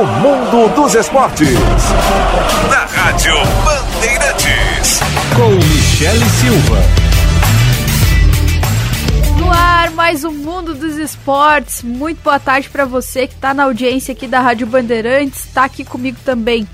no mundo dos esportes. Na Rádio Bandeirantes. Com Michele Silva. No ar, mais um Mundo dos Esportes. Muito boa tarde para você que está na audiência aqui da Rádio Bandeirantes. Está aqui comigo também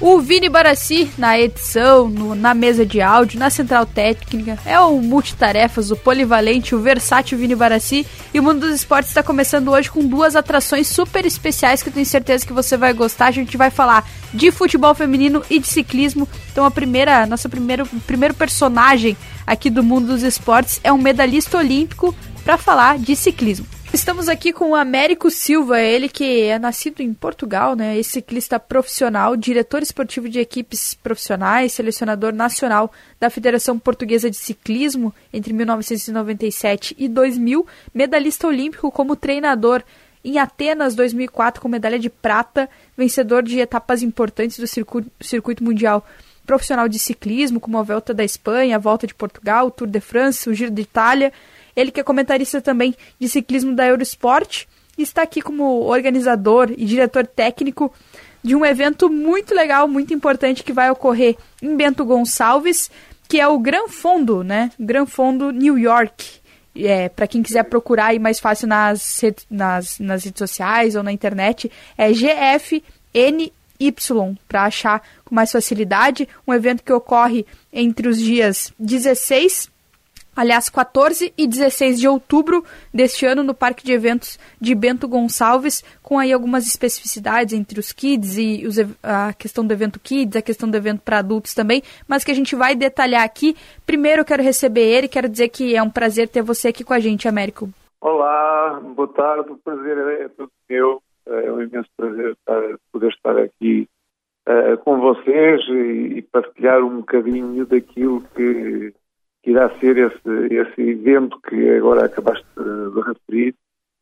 o Vini Barassi na edição, no, na mesa de áudio, na central técnica. É o multitarefas, o polivalente, o versátil Vini Barassi. E o Mundo dos Esportes está começando hoje com duas atrações super especiais que eu tenho certeza que você vai gostar. A gente vai falar de futebol feminino e de ciclismo. Então a primeira, nossa primeiro, primeiro personagem aqui do Mundo dos Esportes é um medalhista olímpico para falar de ciclismo. Estamos aqui com o Américo Silva, ele que é nascido em Portugal, né? Esse ciclista profissional, diretor esportivo de equipes profissionais, selecionador nacional da Federação Portuguesa de Ciclismo entre 1997 e 2000, medalhista olímpico como treinador em Atenas 2004 com medalha de prata, vencedor de etapas importantes do circuito, circuito mundial profissional de ciclismo, como a Volta da Espanha, a Volta de Portugal, o Tour de France, o Giro de Itália. Ele que é comentarista também de ciclismo da Eurosport e está aqui como organizador e diretor técnico de um evento muito legal, muito importante que vai ocorrer em Bento Gonçalves, que é o Gran Fondo, né? Gran Fondo New York. É, para quem quiser procurar aí mais fácil nas, nas, nas redes sociais ou na internet, é GFNY para achar com mais facilidade. Um evento que ocorre entre os dias 16 aliás, 14 e 16 de outubro deste ano no Parque de Eventos de Bento Gonçalves, com aí algumas especificidades entre os kids e os, a questão do evento kids, a questão do evento para adultos também, mas que a gente vai detalhar aqui. Primeiro eu quero receber ele, quero dizer que é um prazer ter você aqui com a gente, Américo. Olá, boa tarde, o prazer é todo meu, é um imenso prazer estar, poder estar aqui uh, com vocês e, e partilhar um bocadinho daquilo que irá ser esse, esse evento que agora acabaste de referir,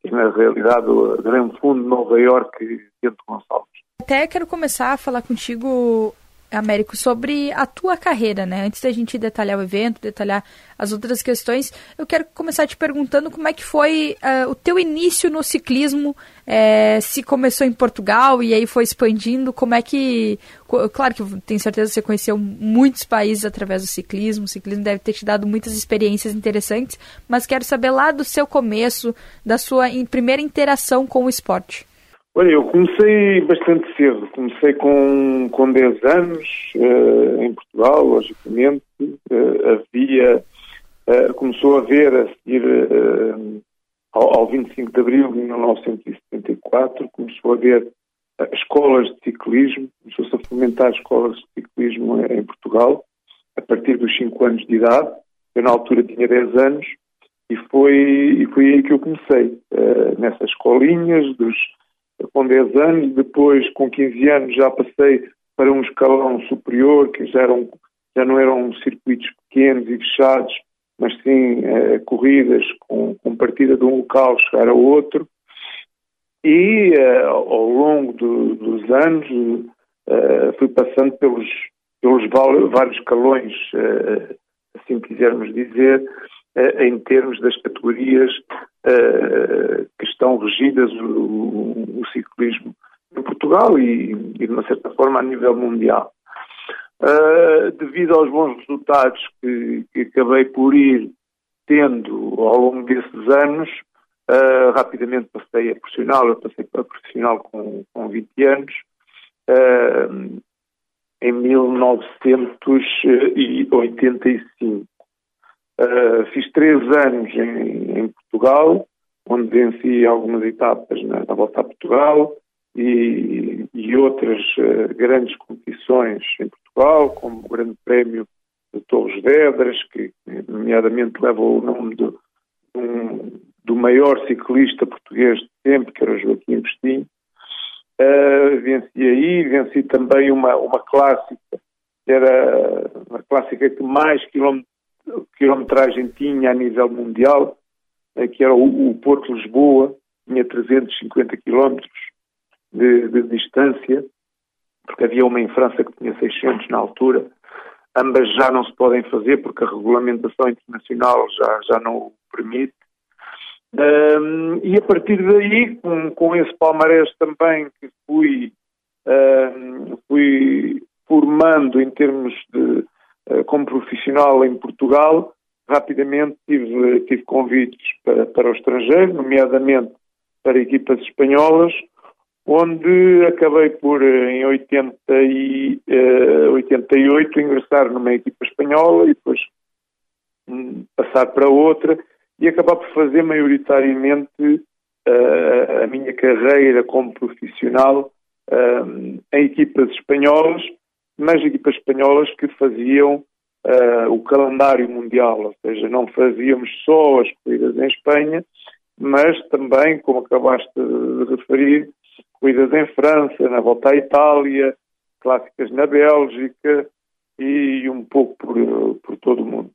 que na realidade o Grande Fundo de Nova Iorque Bento Gonçalves. Até quero começar a falar contigo Américo, sobre a tua carreira, né? Antes da gente detalhar o evento, detalhar as outras questões, eu quero começar te perguntando como é que foi uh, o teu início no ciclismo, é, se começou em Portugal e aí foi expandindo, como é que... Claro que tenho certeza que você conheceu muitos países através do ciclismo, o ciclismo deve ter te dado muitas experiências interessantes, mas quero saber lá do seu começo, da sua primeira interação com o esporte. Olha, eu comecei bastante cedo. Comecei com, com 10 anos uh, em Portugal, logicamente. Uh, havia, uh, começou a haver, a seguir ao, ao 25 de abril de 1974, começou a haver escolas de ciclismo, começou-se a fomentar escolas de ciclismo em, em Portugal, a partir dos 5 anos de idade. Eu, na altura, tinha 10 anos e foi, e foi aí que eu comecei, nessas escolinhas dos com 10 anos, depois com 15 anos já passei para um escalão superior, que já, eram, já não eram circuitos pequenos e fechados, mas sim eh, corridas com, com partida de um local chegar a outro. E eh, ao longo do, dos anos eh, fui passando pelos, pelos vários escalões, eh, assim quisermos dizer, em termos das categorias eh, que estão regidas o, ciclismo em Portugal e, de uma certa forma, a nível mundial. Uh, devido aos bons resultados que, que, acabei por ir tendo ao longo desses anos, uh, rapidamente passei a profissional, eu passei para profissional com, com 20 anos, uh, em 1985. Uh, fiz três anos em, em, Portugal, onde venci algumas etapas na, na Volta a Portugal e, e outras uh, grandes competições em Portugal, como o Grande Prémio de Torres Vedras, que nomeadamente leva o nome do, um, do maior ciclista português de sempre, que era Joaquim Bestinho. Uh, venci aí, venci também uma, uma clássica, que era a clássica que mais quilómetros quilometragem tinha a nível mundial, eh, que era o, o Porto Lisboa, tinha 350 quilómetros de, de, distância, porque havia uma em França que tinha 600 na altura. Ambas já não se podem fazer porque a regulamentação internacional já, já não o permite. Um, e a partir daí, com, com esse palmarés também que fui, um, fui formando em termos de como profissional em Portugal, rapidamente tive, tive convites para, para o estrangeiro, nomeadamente para equipas espanholas, onde acabei por, em 80 e, uh, 88, ingressar numa equipa espanhola e depois um, passar para outra e acabar por fazer maioritariamente uh, a minha carreira como profissional uh, em equipas espanholas, mas equipas espanholas que faziam uh, o calendário mundial, ou seja, não fazíamos só as corridas em Espanha, mas também, como acabaste de referir, corridas em França, na volta à Itália, clássicas na Bélgica e um pouco por, por todo o mundo.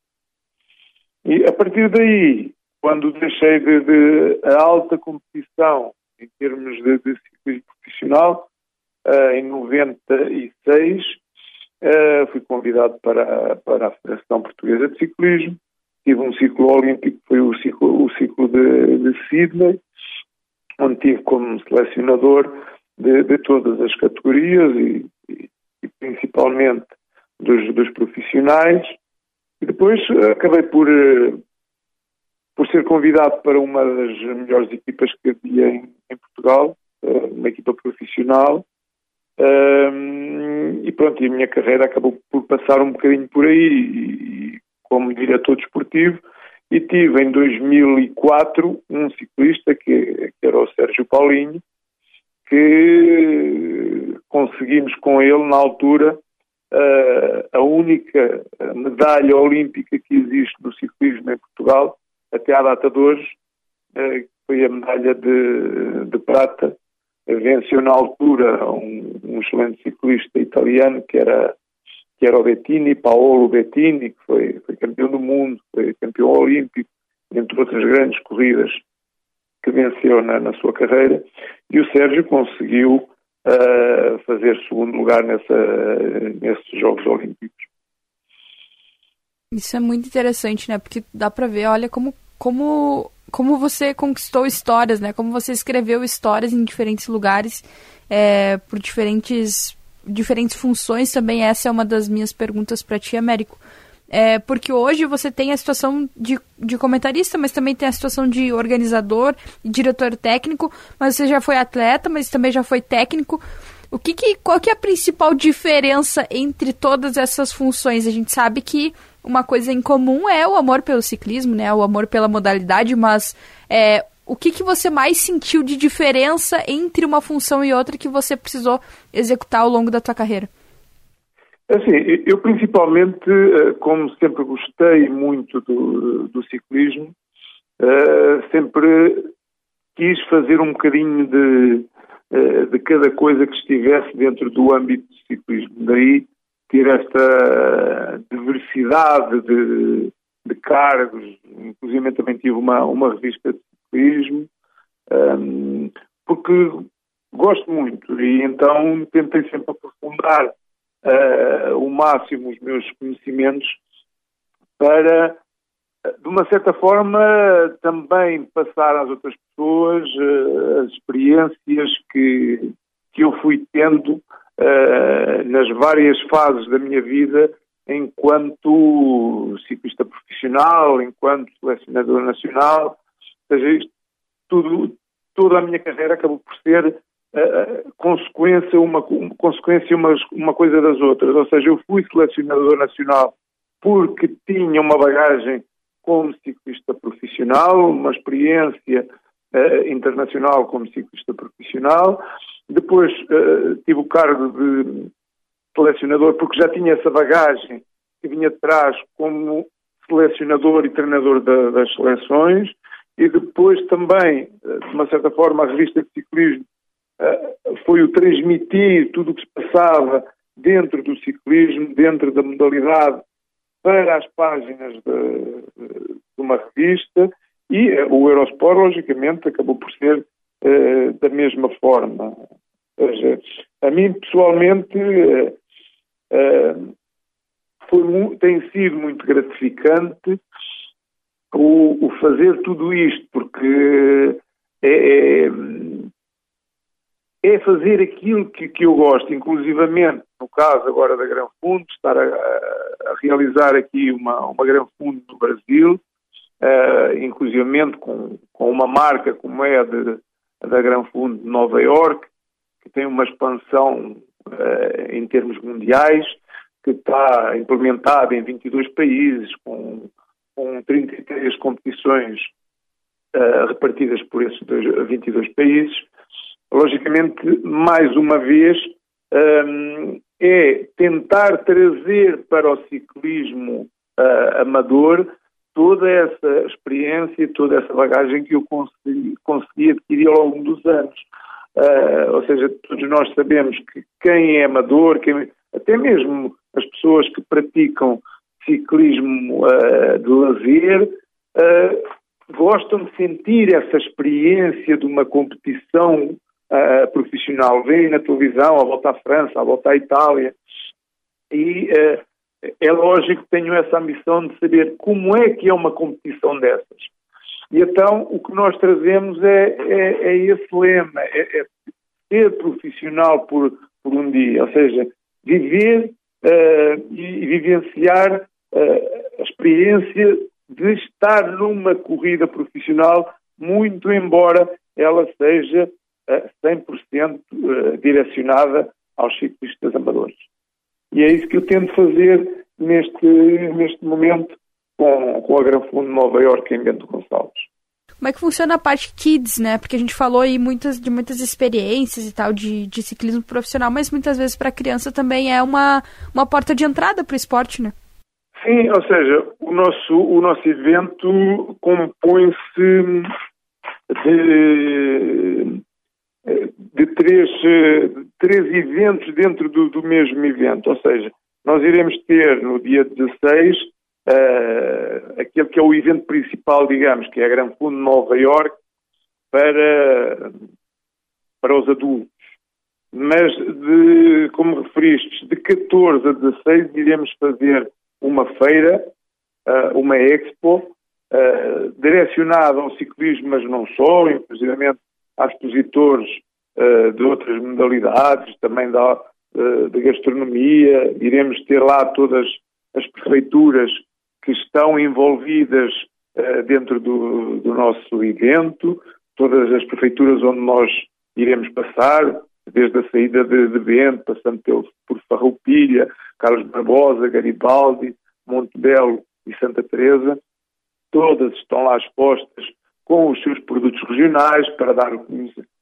E a partir daí, quando deixei de, de a alta competição em termos de, de ciclismo profissional, uh, em 96, uh, fui convidado para, para a Federação Portuguesa de Ciclismo. Tive um ciclo olímpico, foi o ciclo, o ciclo de, de Sydney, onde tive como selecionador de, de todas as categorias e, e, e principalmente dos, dos profissionais. E depois eh, acabei por, eh, por ser convidado para uma das melhores equipas que havia em, em Portugal, uma equipa profissional. E pronto, e a minha carreira acabou por passar um bocadinho por aí, e, como diretor desportivo, e tive em 2004 um ciclista que, que era o Sérgio Paulinho, que conseguimos com ele, na altura, uh, a única medalha olímpica que existe no ciclismo em Portugal, até à data de hoje, uh, foi a medalha de, de prata. Venceu na altura um, um, excelente ciclista italiano que era, que era o Bettini, Paolo Bettini, que foi, foi campeão do mundo, foi campeão olímpico, entre outras grandes corridas que venceu na, na sua carreira. E o Sérgio conseguiu a fazer segundo lugar nessa, nesses Jogos Olímpicos. Isso é muito interessante, né? Porque dá para ver, olha como como como você conquistou histórias, né? Como você escreveu histórias em diferentes lugares, é, por diferentes diferentes funções também. Essa é uma das minhas perguntas para ti, Américo. É, porque hoje você tem a situação de, de comentarista, mas também tem a situação de organizador e diretor técnico, mas você já foi atleta, mas também já foi técnico. O que, que qual que é a principal diferença entre todas essas funções? A gente sabe que uma coisa em comum é o amor pelo ciclismo, né? O amor pela modalidade, mas é, o que, que você mais sentiu de diferença entre uma função e outra que você precisou executar ao longo da tua carreira? Assim, eu principalmente, eh, como sempre gostei muito do, do ciclismo, eh, sempre quis fazer um bocadinho de, de cada coisa que estivesse dentro do âmbito do ciclismo. Daí ter esta diversidade de, de cargos, inclusive também tive uma, uma revista de ciclismo, um, ehm, porque gosto muito e então tentei sempre aprofundar uh, o máximo os meus conhecimentos para, de uma certa forma, também passar às outras pessoas uh, as experiências que, que eu fui tendo uh, nas várias fases da minha vida enquanto ciclista profissional, enquanto selecionador nacional, ou seja, tudo, toda a minha carreira acabou por ser uh, consequência, uma, uma, consequência uma, uma coisa das outras. Ou seja, eu fui selecionador nacional porque tinha uma bagagem como ciclista profissional, uma experiência uh, internacional como ciclista profissional. Depois uh, tive o cargo de selecionador porque já tinha essa bagagem que vinha de trás como selecionador e treinador da, das seleções e depois também, de uma certa forma, a revista de ciclismo eh, foi o transmitir tudo o que se passava dentro do ciclismo, dentro da modalidade, para as páginas de, de uma revista e eh, o Eurosport, logicamente, acabou por ser uh, da mesma forma. Ou seja, a mim, pessoalmente, uh, foi, tem sido muito gratificante o, o fazer tudo isto, porque é, é, é fazer aquilo que, que, eu gosto, inclusivamente, no caso agora da Gran Fundo, estar a, a realizar aqui uma, uma Gran Fundo no Brasil, uh, inclusivamente com, com uma marca como é a de, da Gran Fundo de Nova York, que tem uma expansão uh, em termos mundiais, que está implementada em 22 países, com, com 33 competições uh, repartidas por esses dois, 22 países. Logicamente, mais uma vez, um, é tentar trazer para o ciclismo uh, amador toda essa experiência, toda essa bagagem que eu consegui, consegui adquirir ao longo dos anos. Uh, ou seja, todos nós sabemos que quem é amador, quem, até mesmo as pessoas que praticam ciclismo uh, de lazer, uh, gostam de sentir essa experiência de uma competição profissional. Vêm na televisão a volta à França, a volta à Itália, e é lógico que tenho essa ambição de saber como é que é uma competição dessas. E então o que nós trazemos é, é, é esse lema, é, é, ser profissional por, por um dia, ou seja, viver uh, e, vivenciar uh, a experiência de estar numa corrida profissional, muito embora ela seja uh, 100% uh, direcionada aos ciclistas amadores. E é isso que eu tento fazer neste, neste momento com, com a Gran Fundo de Nova Iorque em Bento Gonçalves. Como é que funciona a parte kids, né? Porque a gente falou aí muitas, de muitas experiências e tal de, de ciclismo profissional, mas muitas vezes para a criança também é uma, uma porta de entrada para o esporte, né? Sim, ou seja, o nosso, o nosso evento compõe-se de, de três, três eventos dentro do, do mesmo evento. Ou seja, nós iremos ter no dia 16 uh, aquele que é o evento principal, digamos, que é a Gran Fundo Nova York para, para os adultos. Mas, de, como referiste, de 14 a 16 iremos fazer uma feira, uh, uma expo, uh, direcionada ao ciclismo, mas não só, inclusive a expositores uh, de outras modalidades, também da, de gastronomia. Iremos ter lá todas as prefeituras que estão envolvidas uh, dentro do, do, nosso evento, todas as prefeituras onde nós iremos passar, desde a saída de, de Bento, passando pelo, por Farroupilha, Carlos Barbosa, Garibaldi, Montebello e Santa Teresa, todas estão lá expostas com os seus produtos regionais para dar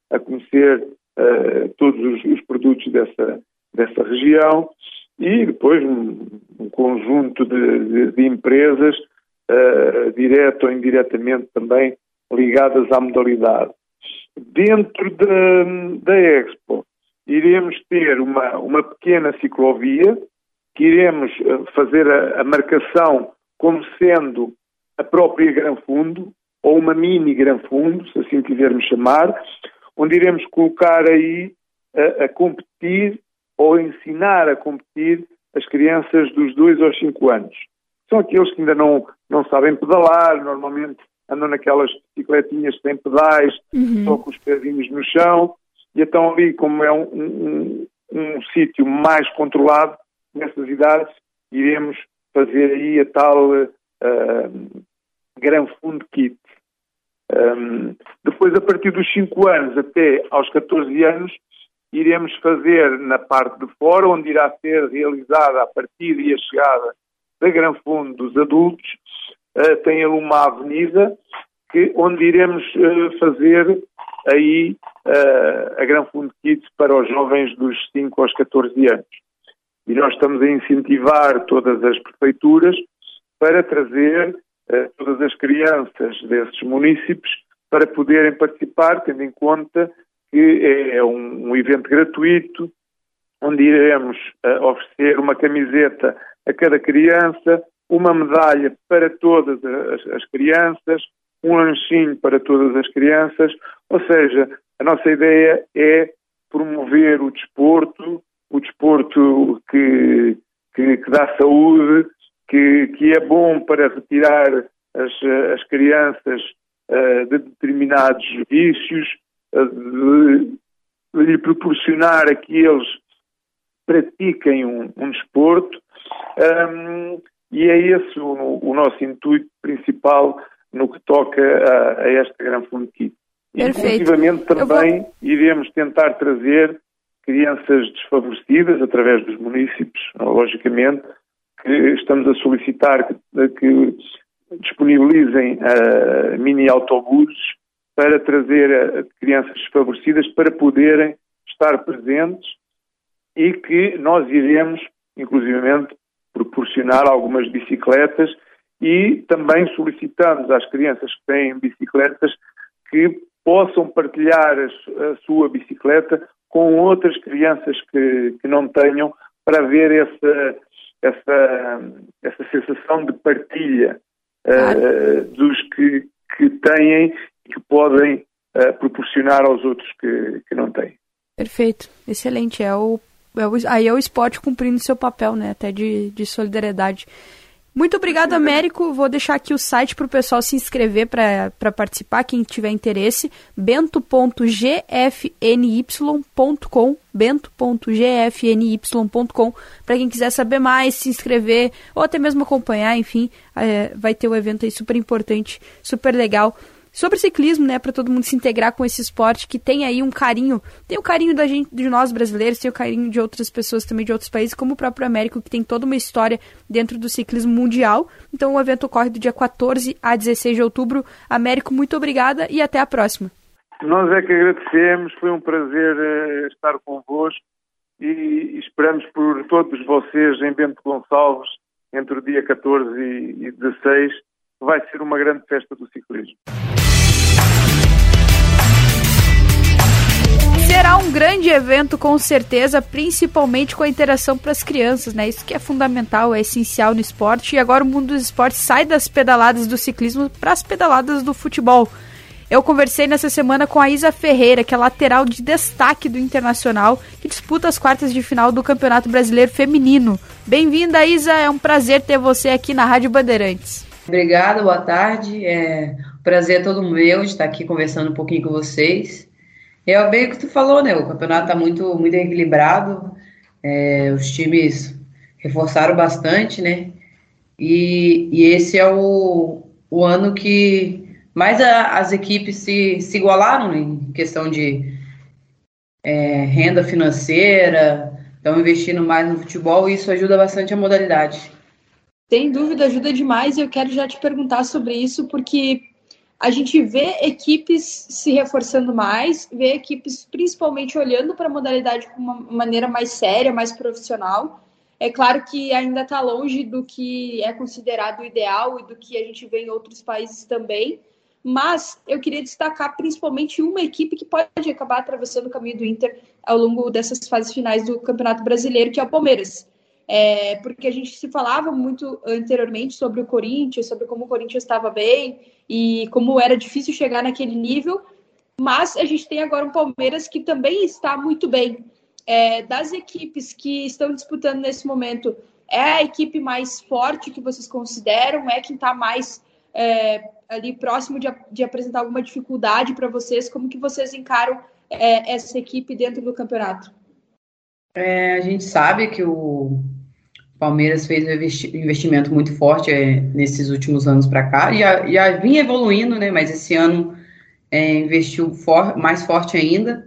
a conhecer uh, todos os, os, produtos dessa, dessa região e depois um, um conjunto de, de, de empresas, uh, direto ou indiretamente também, ligadas à modalidade. Dentro da, da Expo, iremos ter uma, uma pequena ciclovia, que iremos eh, fazer a, a marcação como sendo a própria Gran Fundo, ou uma mini Gran Fundo, se assim quisermos chamar, onde iremos colocar aí a, a competir ou ensinar a competir as crianças dos 2 aos 5 anos. São aqueles que ainda não, não sabem pedalar, normalmente andam naquelas bicicletinhas sem pedais, uhum. só com os pezinhos no chão, e então ali, como é um, um, um sítio mais controlado, nessas idades, iremos fazer aí a tal uh, Gran Fundo Kit. Um, depois, a partir dos 5 anos até aos 14 anos, iremos fazer na parte de fora, onde irá ser realizada a partida e a chegada da Gran Fundo dos adultos, uh, tem ali uma avenida que, onde iremos uh, fazer aí uh, a Gran Fundo Kids para os jovens dos 5 aos 14 anos. E nós estamos a incentivar todas as prefeituras para trazer todas as crianças desses municípios para poderem participar, tendo em conta que é, é um, um evento gratuito, onde iremos uh, oferecer uma camiseta a cada criança, uma medalha para todas as, as, crianças, um lanchinho para todas as crianças, ou seja, a nossa ideia é promover o desporto, o desporto que, que, que dá saúde, que, que, é bom para retirar as, as crianças uh, de determinados vícios, uh, de, de, lhe proporcionar a que eles pratiquem um, um desporto, um, e é esse o, o, nosso intuito principal no que toca a, a esta Gran Fonte Perfeito. Inclusive também vou... iremos tentar trazer crianças desfavorecidas através dos municípios, logicamente, que estamos a solicitar que, que disponibilizem uh, mini autobuses para trazer uh, crianças desfavorecidas para poderem estar presentes e que nós iremos, inclusivamente, proporcionar algumas bicicletas e também solicitamos às crianças que têm bicicletas que possam partilhar a, sua bicicleta com outras crianças que, que não tenham para ver essa, essa, essa sensação de partilha uh, dos que, que têm e que podem uh, proporcionar aos outros que, que não têm. Perfeito, excelente. É o, é o, aí é o esporte cumprindo seu papel, né? Até de, de solidariedade. Muito obrigado, Américo. Vou deixar aqui o site para o pessoal se inscrever para participar, quem tiver interesse, bento.gfny.com, bento.gfny.com, para quem quiser saber mais, se inscrever, ou até mesmo acompanhar, enfim, é, vai ter um evento aí super importante, super legal sobre ciclismo, né, para todo mundo se integrar com esse esporte que tem aí um carinho, tem o carinho da gente, de nós brasileiros, tem o carinho de outras pessoas também de outros países, como o próprio Américo, que tem toda uma história dentro do ciclismo mundial. Então o evento ocorre do dia 14 a 16 de outubro. Américo, muito obrigada e até a próxima. Nós é que agradecemos, foi um prazer uh, estar convosco e esperamos por todos vocês em Bento Gonçalves entre o dia 14 e 16 vai ser uma grande festa do ciclismo. Será um grande evento, com certeza, principalmente com a interação para as crianças, né? Isso que é fundamental, é essencial no esporte. E agora o mundo dos esportes sai das pedaladas do ciclismo para as pedaladas do futebol. Eu conversei nessa semana com a Isa Ferreira, que é lateral de destaque do Internacional, que disputa as quartas de final do Campeonato Brasileiro Feminino. Bem-vinda, Isa, é um prazer ter você aqui na Rádio Bandeirantes. Obrigada, boa tarde. É prazer é todo meu estar aqui conversando um pouquinho com vocês. É bem o que tu falou, né? O campeonato está muito, muito equilibrado. É, os times reforçaram bastante, né? E, e esse é o, o ano que mais a, as equipes se, se igualaram né? em questão de é, renda financeira, estão investindo mais no futebol e isso ajuda bastante a modalidade. Sem dúvida, ajuda demais e eu quero já te perguntar sobre isso, porque a gente vê equipes se reforçando mais, vê equipes principalmente olhando para a modalidade de uma maneira mais séria, mais profissional. É claro que ainda está longe do que é considerado ideal e do que a gente vê em outros países também, mas eu queria destacar principalmente uma equipe que pode acabar atravessando o caminho do Inter ao longo dessas fases finais do Campeonato Brasileiro, que é o Palmeiras. É, porque a gente se falava muito anteriormente sobre o Corinthians, sobre como o Corinthians estava bem e como era difícil chegar naquele nível, mas a gente tem agora um Palmeiras que também está muito bem. É, das equipes que estão disputando nesse momento, é a equipe mais forte que vocês consideram? É quem está mais é, ali próximo de, de, apresentar alguma dificuldade para vocês? Como que vocês encaram é, essa equipe dentro do campeonato? É, a gente sabe que o Palmeiras fez um investimento muito forte é, nesses últimos anos para cá, e já, já vinha evoluindo, né? Mas esse ano é, investiu for, mais forte ainda.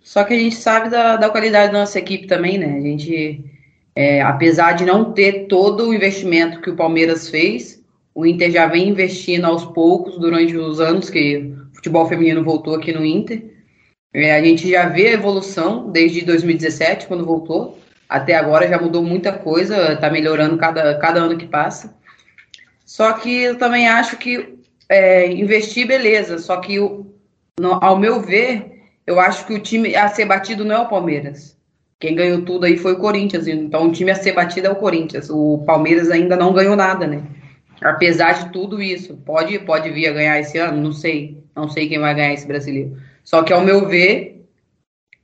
Só que a gente sabe da, da qualidade da nossa equipe também, né? A gente, é, apesar de não ter todo o investimento que o Palmeiras fez, o Inter já vem investindo aos poucos durante os anos que o futebol feminino voltou aqui no Inter. A gente já vê a evolução desde 2017, quando voltou até agora já mudou muita coisa, está melhorando cada, cada ano que passa. Só que eu também acho que é, investir, beleza, só que no, ao meu ver, eu acho que o time a ser batido não é o Palmeiras. Quem ganhou tudo aí foi o Corinthians, então o time a ser batido é o Corinthians. O Palmeiras ainda não ganhou nada, né? Apesar de tudo isso, pode, pode vir a ganhar esse ano, não sei, não sei quem vai ganhar esse brasileiro. Só que ao meu ver,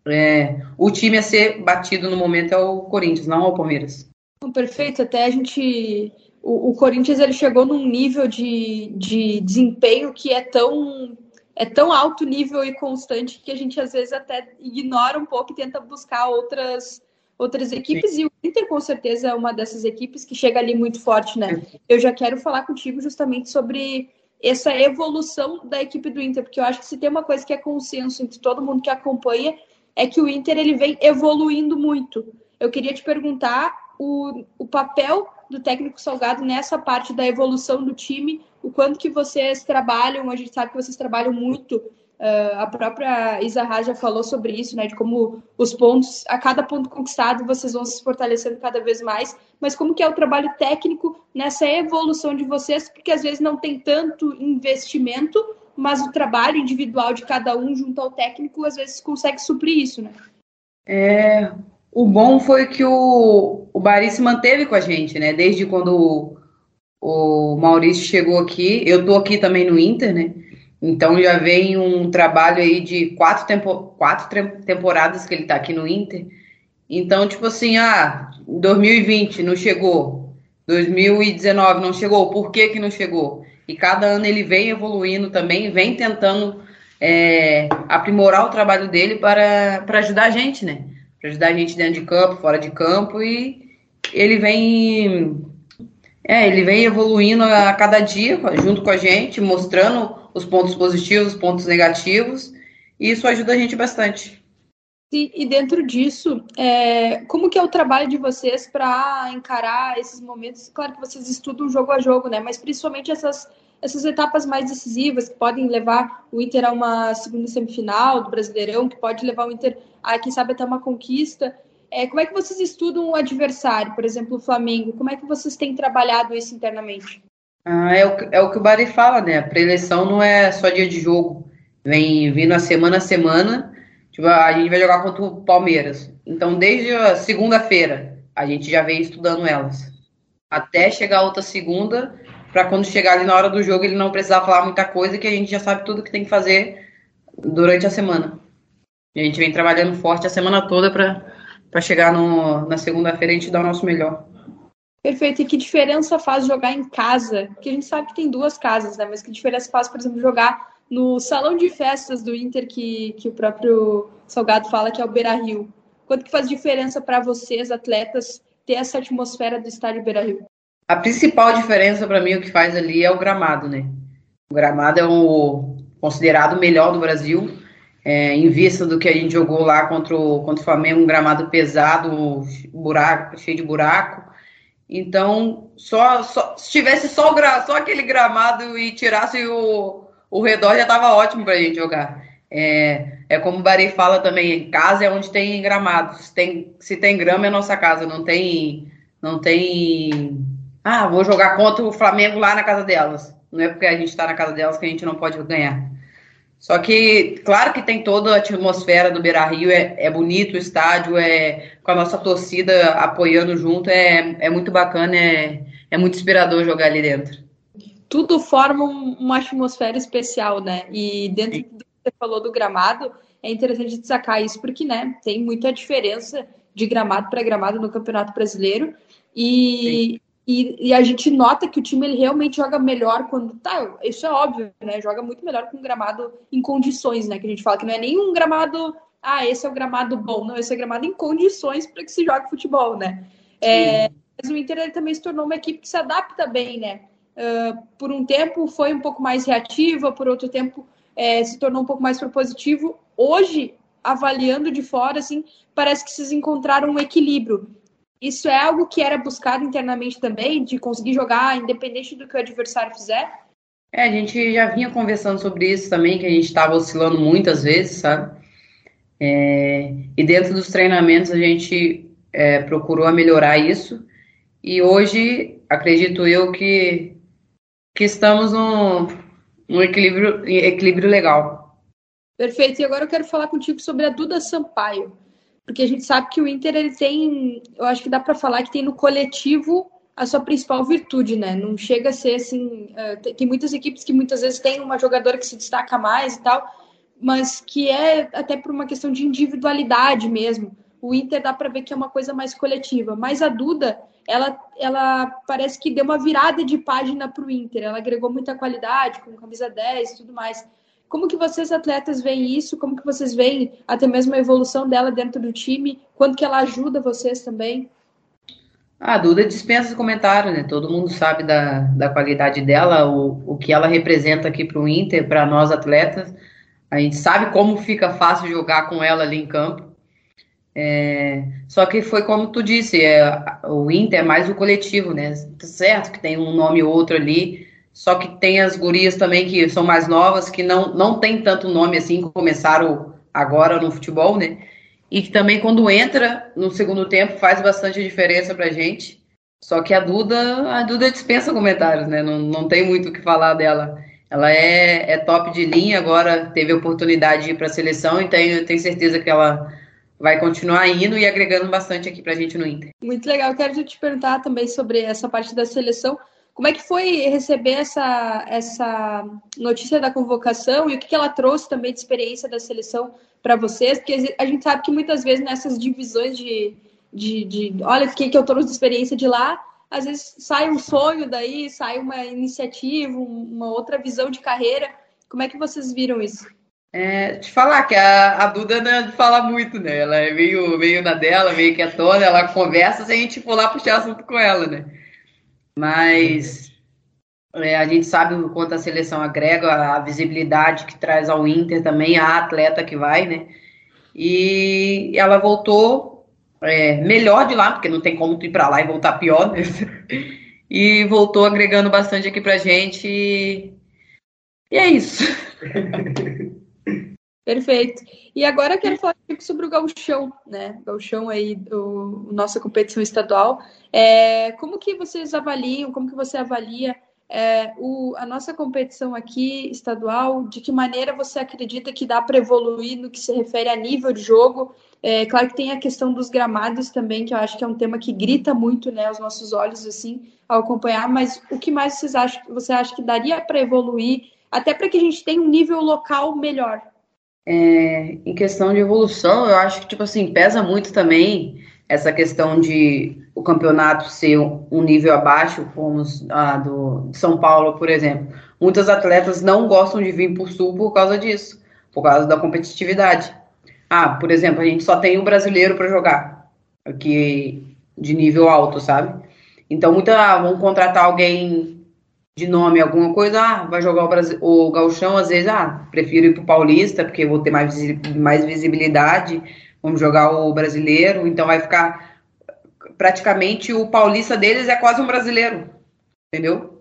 é, o time a ser batido no momento é o Corinthians, não é o Palmeiras. Perfeito, até a gente o, o Corinthians ele chegou num nível de, de desempenho que é tão é tão alto nível e constante que a gente às vezes até ignora um pouco e tenta buscar outras outras equipes Sim. e o Inter com certeza é uma dessas equipes que chega ali muito forte, né? Eu já quero falar contigo justamente sobre essa evolução da equipe do Inter, porque eu acho que se tem uma coisa que é consenso entre todo mundo que acompanha é que o Inter ele vem evoluindo muito. Eu queria te perguntar o, o papel do técnico Salgado nessa parte da evolução do time, o quanto que vocês trabalham, a gente sabe que vocês trabalham muito, uh, a própria Isa já falou sobre isso, né, de como os pontos, a cada ponto conquistado, vocês vão se fortalecendo cada vez mais, mas como que é o trabalho técnico nessa evolução de vocês, porque às vezes não tem tanto investimento, mas o trabalho individual de cada um junto ao técnico, às vezes consegue suprir isso, né? É, o bom foi que o, o Bari se manteve com a gente, né? Desde quando o, o Maurício chegou aqui. Eu tô aqui também no Inter, né? Então já vem um trabalho aí de quatro, tempo, quatro temporadas que ele tá aqui no Inter. Então, tipo assim, ah, 2020 não chegou, 2019 não chegou, por que que não chegou? E cada ano ele vem evoluindo também, vem tentando é, aprimorar o trabalho dele para, para ajudar a gente, né? para ajudar a gente dentro de campo, fora de campo e ele vem é, ele vem evoluindo a cada dia junto com a gente, mostrando os pontos positivos, os pontos negativos, e isso ajuda a gente bastante. E, dentro disso, é, como que é o trabalho de vocês para encarar esses momentos? Claro que vocês estudam jogo a jogo, né? Mas principalmente essas essas etapas mais decisivas que podem levar o Inter a uma segunda semifinal do Brasileirão, que pode levar o Inter a, quem sabe, até uma conquista. É, como é que vocês estudam o adversário, por exemplo, o Flamengo? Como é que vocês têm trabalhado isso internamente? Ah, é, o, é o que o Bari fala, né? A preleção não é só dia de jogo. Vem vindo a semana a semana. Tipo, a gente vai jogar contra o Palmeiras. Então, desde a segunda-feira, a gente já vem estudando elas. Até chegar outra segunda, para quando chegar ali na hora do jogo ele não precisar falar muita coisa, que a gente já sabe tudo que tem que fazer durante a semana. E a gente vem trabalhando forte a semana toda para chegar no, na segunda-feira a gente dar o nosso melhor. Perfeito. E que diferença faz jogar em casa? Porque a gente sabe que tem duas casas, né? Mas que diferença faz, por exemplo, jogar no salão de festas do Inter, que, que o próprio Salgado fala que é o Beira Rio? Quanto que faz diferença para vocês, atletas, ter essa atmosfera do estádio Beira Rio? A principal diferença para mim o que faz ali é o gramado, né? O gramado é o considerado o melhor do Brasil, é, em vista do que a gente jogou lá contra o, contra o Flamengo, um gramado pesado, buraco, cheio de buraco. Então, só, só se tivesse só, o, só aquele gramado e tirasse o, o redor, já estava ótimo para a gente jogar. É, é como o Bari fala também, casa é onde tem gramado. Se tem, se tem grama é nossa casa, não tem, não tem ah, vou jogar contra o Flamengo lá na casa delas. Não é porque a gente está na casa delas que a gente não pode ganhar. Só que, claro que tem toda a atmosfera do Beira Rio, é, é bonito o estádio, é com a nossa torcida apoiando junto, é, é muito bacana, é, é muito inspirador jogar ali dentro. Tudo forma uma atmosfera especial, né? E dentro do que você falou do gramado, é interessante destacar isso, porque né, tem muita diferença de gramado para gramado no Campeonato Brasileiro. E. E, e, a gente nota que o time ele realmente joga melhor quando. Tá, isso é óbvio, né? Joga muito melhor com gramado em condições, né? Que a gente fala que não é nenhum gramado. Ah, esse é o gramado bom. Não, esse é o gramado em condições para que se jogue futebol, né? É, mas o Inter também se tornou uma equipe que se adapta bem, né? Uh, por um tempo foi um pouco mais reativa, por outro tempo é, se tornou um pouco mais propositivo. Hoje, avaliando de fora, assim, parece que vocês encontraram um equilíbrio. Isso é algo que era buscado internamente também, de conseguir jogar independente do que o adversário fizer? É, a gente já vinha conversando sobre isso também, que a gente estava oscilando muitas vezes, sabe? É, e dentro dos treinamentos a gente é, procurou melhorar isso. E hoje, acredito eu que, que estamos num, num equilíbrio, equilíbrio legal. Perfeito. E agora eu quero falar contigo sobre a Duda Sampaio porque a gente sabe que o Inter ele tem, eu acho que dá para falar que tem no coletivo a sua principal virtude, né? Não chega a ser assim, uh, tem muitas equipes que muitas vezes tem uma jogadora que se destaca mais e tal, mas que é até por uma questão de individualidade mesmo. O Inter dá para ver que é uma coisa mais coletiva. Mas a Duda, ela, ela parece que deu uma virada de página para o Inter. Ela agregou muita qualidade, com camisa 10 e tudo mais. Como que vocês, atletas, veem isso? Como que vocês veem até mesmo a evolução dela dentro do time? Quanto que ela ajuda vocês também? A Duda dispensa comentários, né? Todo mundo sabe da, da qualidade dela, o, o que ela representa aqui para o Inter, para nós atletas. A gente sabe como fica fácil jogar com ela ali em campo. É, só que foi como tu disse, é, o Inter é mais o coletivo, né? Tá certo que tem um nome ou outro ali, só que tem as gurias também que são mais novas, que não, não tem tanto nome assim, começaram agora no futebol, né? E que também quando entra no segundo tempo faz bastante diferença pra gente. Só que a Duda, a Duda dispensa comentários, né? Não, não tem muito o que falar dela. Ela é, é top de linha, agora teve a oportunidade de ir para a seleção, então eu tenho certeza que ela vai continuar indo e agregando bastante aqui para a gente no Inter. Muito legal. Quero te perguntar também sobre essa parte da seleção. Como é que foi receber essa, essa notícia da convocação e o que, que ela trouxe também de experiência da seleção para vocês? Porque a gente sabe que muitas vezes nessas divisões de, de, de olha o que, que eu trouxe de experiência de lá, às vezes sai um sonho daí, sai uma iniciativa, uma outra visão de carreira. Como é que vocês viram isso? É, te falar que a, a Duda não fala muito, né? Ela é meio, meio na dela, meio quietona, ela conversa sem a gente for lá puxar assunto com ela, né? Mas é, a gente sabe o quanto a seleção agrega, a visibilidade que traz ao Inter também, a atleta que vai, né? E ela voltou é, melhor de lá, porque não tem como ir para lá e voltar pior, né? E voltou agregando bastante aqui pra gente. E é isso. Perfeito. E agora eu quero falar sobre o gauchão, né? Gauchão aí, o, nossa competição estadual. É, como que vocês avaliam, como que você avalia é, o, a nossa competição aqui estadual? De que maneira você acredita que dá para evoluir no que se refere a nível de jogo? É, claro que tem a questão dos gramados também, que eu acho que é um tema que grita muito, né, aos nossos olhos, assim, ao acompanhar, mas o que mais vocês acham, você acha que daria para evoluir, até para que a gente tenha um nível local melhor? É, em questão de evolução, eu acho que, tipo assim, pesa muito também essa questão de o campeonato ser um nível abaixo, como a do São Paulo, por exemplo. Muitos atletas não gostam de vir para o Sul por causa disso, por causa da competitividade. Ah, por exemplo, a gente só tem o um brasileiro para jogar, aqui de nível alto, sabe? Então, muita, vão contratar alguém de nome alguma coisa, ah, vai jogar o, Brasil, o gauchão, às vezes, ah, prefiro ir pro paulista, porque vou ter mais, mais visibilidade, vamos jogar o brasileiro, então vai ficar, praticamente o paulista deles é quase um brasileiro, entendeu?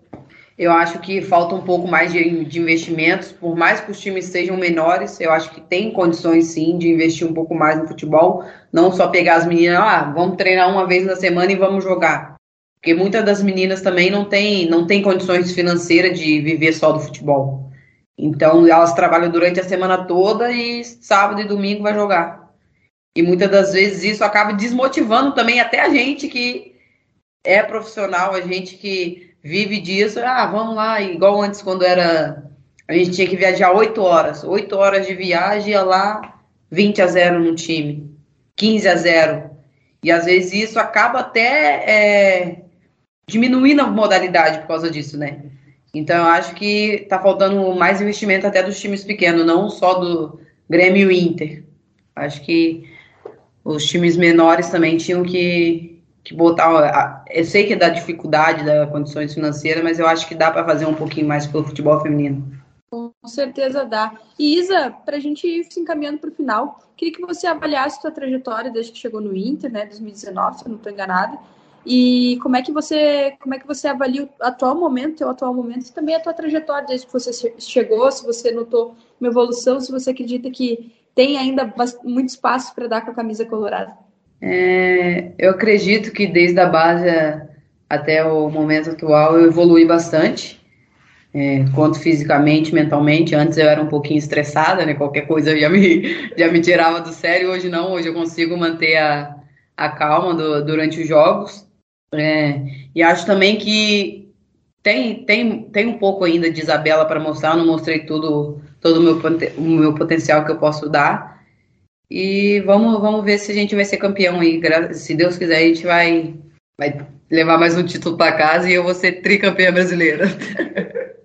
Eu acho que falta um pouco mais de, de investimentos, por mais que os times sejam menores, eu acho que tem condições sim de investir um pouco mais no futebol, não só pegar as meninas, ah, vamos treinar uma vez na semana e vamos jogar. Porque muitas das meninas também não têm não tem condições financeiras de viver só do futebol. Então elas trabalham durante a semana toda e sábado e domingo vai jogar. E muitas das vezes isso acaba desmotivando também até a gente que é profissional, a gente que vive disso. Ah, vamos lá, igual antes quando era a gente tinha que viajar 8 horas, 8 horas de viagem, ia lá 20 a 0 no time, 15 a 0. E às vezes isso acaba até é, diminuindo a modalidade por causa disso, né? Então eu acho que tá faltando mais investimento até dos times pequenos, não só do Grêmio e Inter. Acho que os times menores também tinham que, que botar. Eu sei que dá dificuldade das condições financeiras, mas eu acho que dá para fazer um pouquinho mais pelo futebol feminino. Com certeza dá. E Isa, para a gente ir se encaminhando para o final, queria que você avaliasse sua trajetória desde que chegou no Inter, né, 2019, se eu não estou enganada, e como é que você, como é que você avalia o atual momento, o atual momento e também a tua trajetória desde que você chegou, se você notou uma evolução, se você acredita que tem ainda muito espaço para dar com a camisa colorada? É, eu acredito que desde a base até o momento atual eu evolui bastante, é, quanto fisicamente, mentalmente. Antes eu era um pouquinho estressada, né? Qualquer coisa já me, já me tirava do sério. Hoje não, hoje eu consigo manter a, a calma do, durante os jogos. É, e acho também que tem, tem, tem um pouco ainda de Isabela para mostrar, eu não mostrei tudo, todo o meu, o meu potencial que eu posso dar. E vamos, vamos ver se a gente vai ser campeão aí. Se Deus quiser, a gente vai, vai levar mais um título para casa e eu vou ser tricampeã brasileira.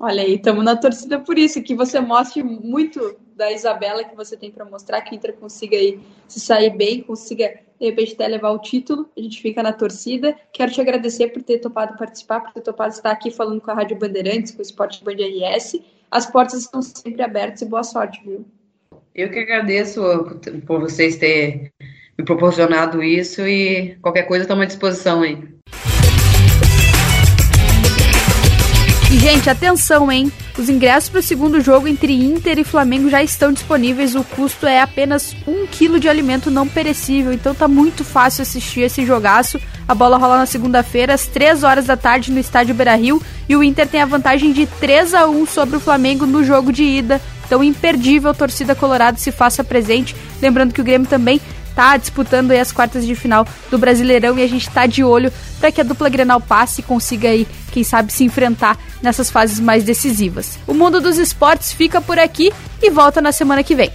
Olha aí, estamos na torcida por isso, que você mostre muito da Isabela que você tem para mostrar, que Inter consiga aí se sair bem, consiga de repente até levar o título. A gente fica na torcida. Quero te agradecer por ter topado participar, por ter topado estar aqui falando com a Rádio Bandeirantes, com o Esporte Band RS. As portas estão sempre abertas e boa sorte, viu? Eu que agradeço por vocês terem me proporcionado isso e qualquer coisa estamos à disposição aí. E, gente, atenção, hein? Os ingressos para o segundo jogo entre Inter e Flamengo já estão disponíveis. O custo é apenas um quilo de alimento não perecível. Então tá muito fácil assistir esse jogaço. A bola rola na segunda-feira, às 3 horas da tarde, no estádio Beira Rio. E o Inter tem a vantagem de 3 a 1 sobre o Flamengo no jogo de ida. Então, imperdível, torcida colorado se faça presente. Lembrando que o Grêmio também tá disputando as quartas de final do Brasileirão e a gente tá de olho para que a dupla Grenal passe e consiga aí, quem sabe, se enfrentar nessas fases mais decisivas. O mundo dos esportes fica por aqui e volta na semana que vem.